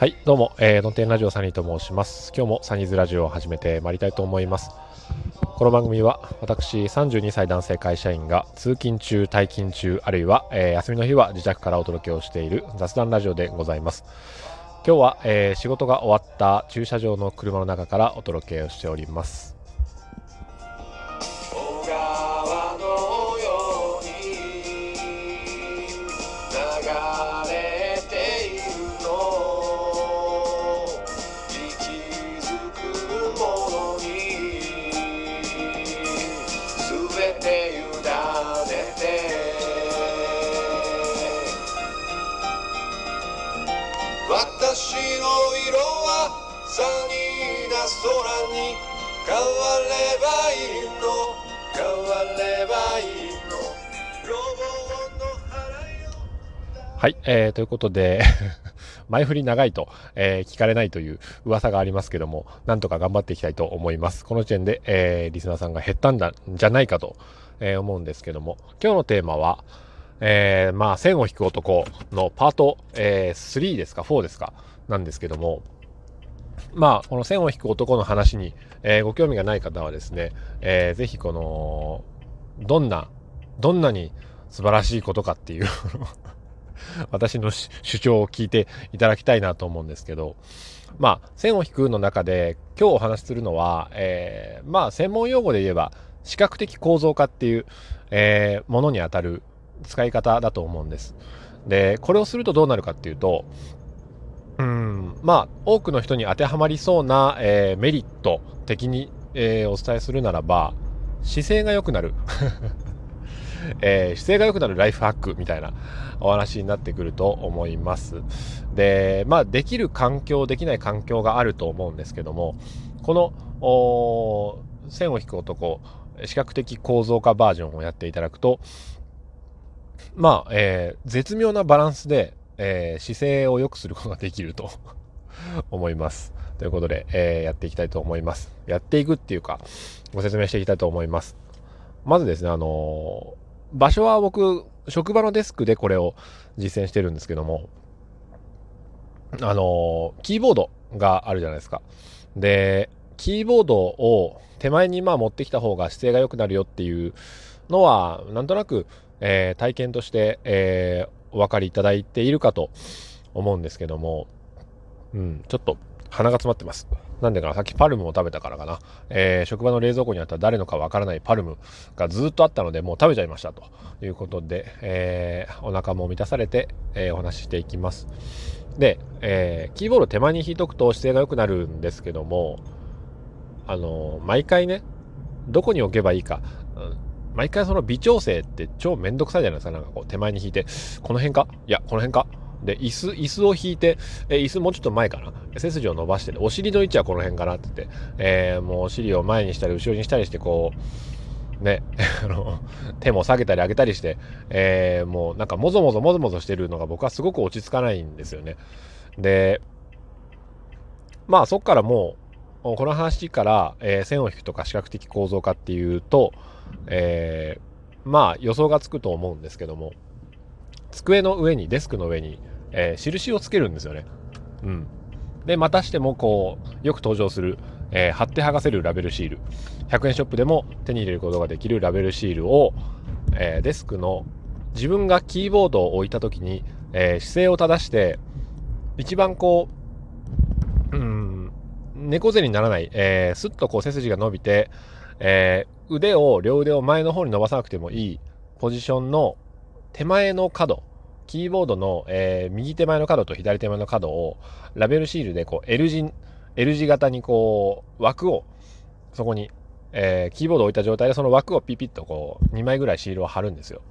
はい、どうも、えー、のてんラジオサニーと申します。今日もサニーズラジオを始めてまいりたいと思います。この番組は私32歳男性会社員が通勤中、退勤中、あるいは、えー、休みの日は自宅からお届けをしている雑談ラジオでございます。今日は、えー、仕事が終わった駐車場の車の中からお届けをしております。私のサニーな空に変わればいいの。変わればいいの。はい、えー、ということで 前振り長いと、えー、聞かれないという噂がありますけども、なんとか頑張っていきたいと思います。この時点で、えー、リスナーさんが減ったんだ、じゃないかと、えー、思うんですけども、今日のテーマは、えー、まあ、線を引く男のパート、えー、3ですか、4ですか、なんですけども、まあ、この線を引く男の話に、えー、ご興味がない方はですね、えー、ぜひこの、どんな、どんなに素晴らしいことかっていう 私の主張を聞いていただきたいなと思うんですけど、まあ、線を引くの中で今日お話しするのは、えー、まあ、専門用語で言えば、視覚的構造化っていう、えー、ものにあたる使い方だと思うんです。で、これをするとどうなるかっていうと、うん、まあ、多くの人に当てはまりそうな、えー、メリット的に、えー、お伝えするならば、姿勢が良くなる。えー、姿勢が良くなるライフハックみたいなお話になってくると思います。で、まあ、できる環境、できない環境があると思うんですけども、この、線を引く男、視覚的構造化バージョンをやっていただくと、まあ、えー、絶妙なバランスで、えー、姿勢を良くすることができると 思います。ということで、えー、やっていきたいと思います。やっていくっていうか、ご説明していきたいと思います。まずですね、あの場所は僕、職場のデスクでこれを実践してるんですけども、あのキーボードがあるじゃないですか。で、キーボードを手前にまあ持ってきた方が姿勢が良くなるよっていうのは、なんとなく、えー、体験として、え、お分かりいただいているかと思うんですけども、うん、ちょっと鼻が詰まってます。なんでかな、さっきパルムを食べたからかな。えー、職場の冷蔵庫にあった誰のかわからないパルムがずっとあったので、もう食べちゃいましたということで、えー、お腹も満たされて、えー、お話ししていきます。で、えー、キーボード手前に引いとくと姿勢が良くなるんですけども、あの毎回ね、どこに置けばいいか、毎回その微調整って超めんどくさいじゃないですか。なんかこう手前に引いて、この辺か？いや、この辺か？で、椅子、椅子を引いて、え椅子もうちょっと前かな？背筋を伸ばして、お尻の位置はこの辺かなって言って、えー、もうお尻を前にしたり後ろにしたりして、こう、ね、あの、手も下げたり上げたりして、えー、もうなんかもぞもぞもぞもぞしてるのが僕はすごく落ち着かないんですよね。で、まあそっからもう、この話から、えー、線を引くとか視覚的構造化っていうと、えー、まあ予想がつくと思うんですけども、机の上に、デスクの上に、えー、印をつけるんですよね。うん。で、またしてもこう、よく登場する、えー、貼って剥がせるラベルシール。100円ショップでも手に入れることができるラベルシールを、えー、デスクの自分がキーボードを置いた時に、えー、姿勢を正して、一番こう、猫背にならない、えー、スッとこう背筋が伸びて、えー、腕を、両腕を前の方に伸ばさなくてもいいポジションの手前の角、キーボードの、えー、右手前の角と左手前の角をラベルシールでこう L 字 L 字型にこう枠をそこに、えー、キーボードを置いた状態でその枠をピピッとこう2枚ぐらいシールを貼るんですよ。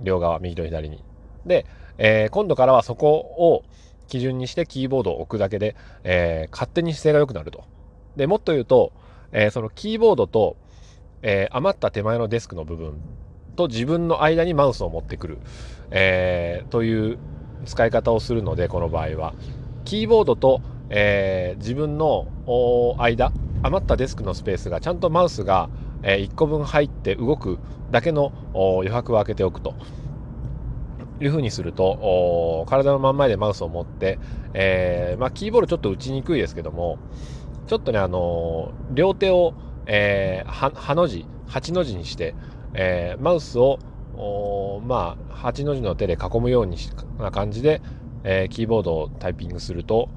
両側右と左に。で、えー、今度からはそこを基準にしてキーボードを置くだけで、えー、勝手に姿勢が良くなると。でもっと言うと、えそのキーボードと、え余った手前のデスクの部分と自分の間にマウスを持ってくる、えー、という使い方をするのでこの場合は。キーボードと、えー、自分の間余ったデスクのスペースがちゃんとマウスが、え、1個分入って動くだけの余白を空けておくと。いう風にすると、体の真ん前でマウスを持って、えー、まあ、キーボードちょっと打ちにくいですけども、ちょっとね、あのー、両手を、えー、は、の字、8の字にして、えー、マウスを、まあ、8の字の手で囲むようにな感じで、えー、キーボードをタイピングすると、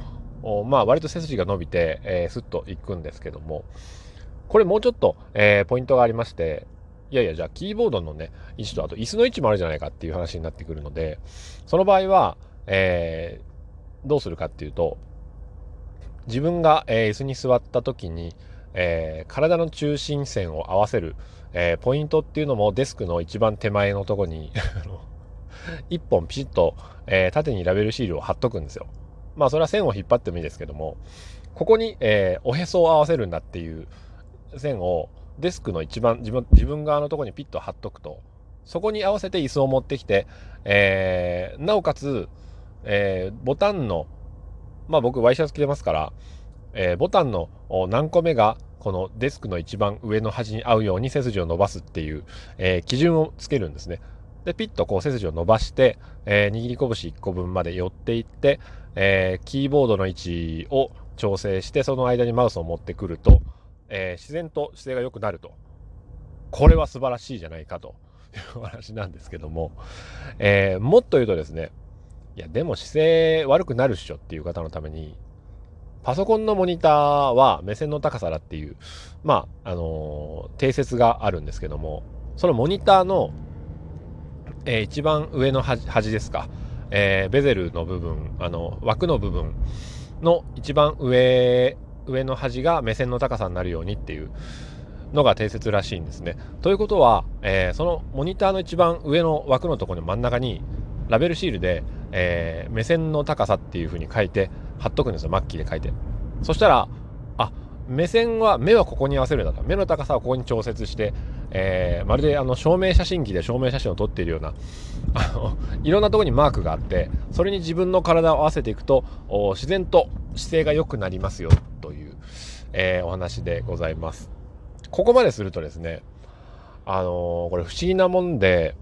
まあ、割と背筋が伸びて、えー、スッといくんですけども、これもうちょっと、えー、ポイントがありまして、いやいや、じゃあキーボードのね、位置とあと椅子の位置もあるじゃないかっていう話になってくるので、その場合は、えー、どうするかっていうと、自分が、えー、椅子に座った時に、えー、体の中心線を合わせる、えー、ポイントっていうのもデスクの一番手前のとこに 一本ピシッと、えー、縦にラベルシールを貼っとくんですよ。まあそれは線を引っ張ってもいいですけども、ここに、え、おへそを合わせるんだっていう線をデスクの一番自分自分側のところにピッと貼っとくと、そこに合わせて椅子を持ってきて、えー、なおかつ、えー、ボタンの、まあ僕ワイシャツ着てますから、えー、ボタンの何個目がこのデスクの一番上の端に合うように背筋を伸ばすっていう、えー、基準をつけるんですね。で、ピッとこう背筋を伸ばして、えー、握り拳1個分まで寄っていって、えー、キーボードの位置を調整して、その間にマウスを持ってくると、えー、自然と姿勢が良くなると。これは素晴らしいじゃないかと。いうお話なんですけども、えー、もっと言うとですね、いや、でも姿勢悪くなるっしょっていう方のために、パソコンのモニターは目線の高さだっていう、まあ、あのー、定説があるんですけども、そのモニターのえー、一番上の端ですか、えー、ベゼルの部分、あの、枠の部分の一番上、上の端が目線の高さになるようにっていうのが定説らしいんですね。ということは、えー、そのモニターの一番上の枠のところの真ん中にラベルシールで、えー、目線の高さっていう風に書いて貼っとくんですよ、マッキーで書いて。そしたら、あ、目線は、目はここに合わせるんだと。目の高さはここに調節して、えー、まるであの証明写真機で証明写真を撮っているようなあのいろんなとこにマークがあってそれに自分の体を合わせていくと自然と姿勢が良くなりますよという、えー、お話でございますここまでするとですねあのー、これ不思議なもんで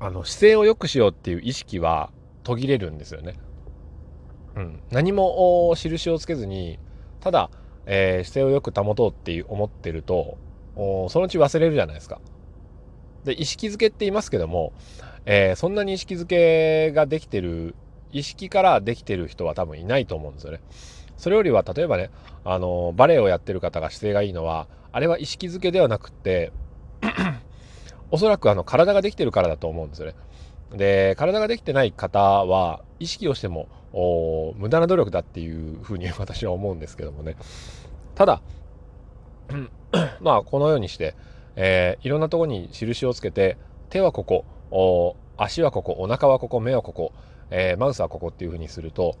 あの姿勢を良くしようっていう意識は途切れるんですよね、うん、何も印をつけずにただ、えー、姿勢をよく保とうっていう思ってるとそのうち忘れるじゃないですか。で、意識づけって言いますけども、えー、そんなに意識づけができてる、意識からできてる人は多分いないと思うんですよね。それよりは、例えばね、あの、バレエをやってる方が姿勢がいいのは、あれは意識づけではなくって おそらくあの、体ができてるからだと思うんですよね。で、体ができてない方は、意識をしても、無駄な努力だっていうふうに 私は思うんですけどもね。ただ、まあ、このようにして、えー、いろんなとこに印をつけて、手はここ、足はここ、お腹はここ、目はここ、えー、マウスはここっていうふうにすると、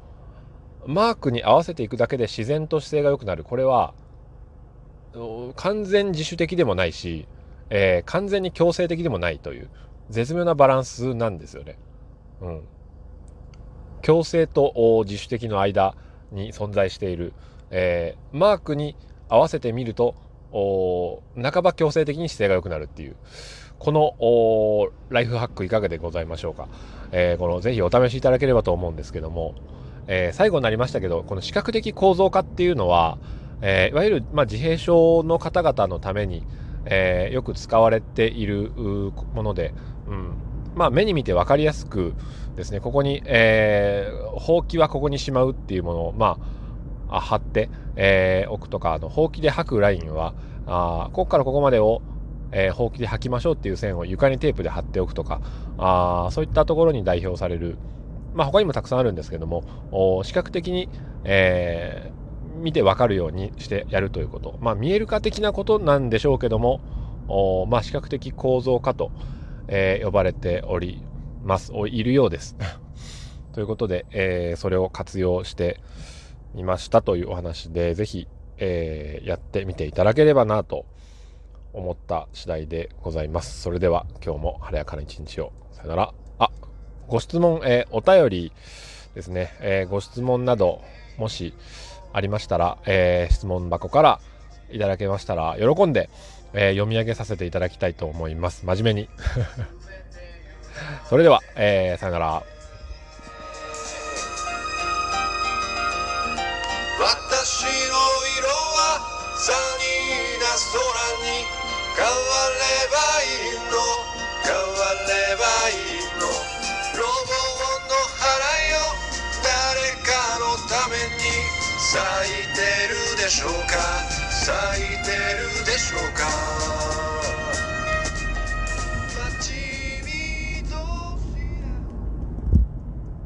マークに合わせていくだけで自然と姿勢が良くなる。これは、完全自主的でもないし、えー、完全に強制的でもないという、絶妙なバランスなんですよね。うん。強制と自主的の間に存在している、えー、マークに合わせてみると半ば強制的に姿勢が良くなるっていうこのライフハックいかがでございましょうか、えー、このぜひお試しいただければと思うんですけども、えー、最後になりましたけどこの視覚的構造化っていうのは、えー、いわゆる、まあ、自閉症の方々のために、えよく使われているもので、うん。まあ、目に見て分かりやすくですねここに、えほうきはここにしまうっていうものをまあ貼って、えー、置くとか、あの、ほうきで吐くラインは、あここからここまでを、えー、ほうきで吐きましょうっていう線を床にテープで貼っておくとか、あそういったところに代表される、まあ他にもたくさんあるんですけども、視覚的に、えー、見てわかるようにしてやるということ。まあ見える化的なことなんでしょうけども、おまあ視覚的構造化と、えー、呼ばれておりますお、いるようです。ということで、えー、それを活用して、みましたというお話で、ぜひ、えー、やってみていただければなと思った次第でございます。それでは今日も晴れやかな一日を。さよなら。ご質問、えー、お便りですね、えー、ご質問など、もしありましたら、えー、質問箱からいただけましたら、喜んで、え読み上げさせていただきたいと思います。真面目に。それでは、えさよなら。私の色はサニーな空にでしょうか？咲いてるでしょうか？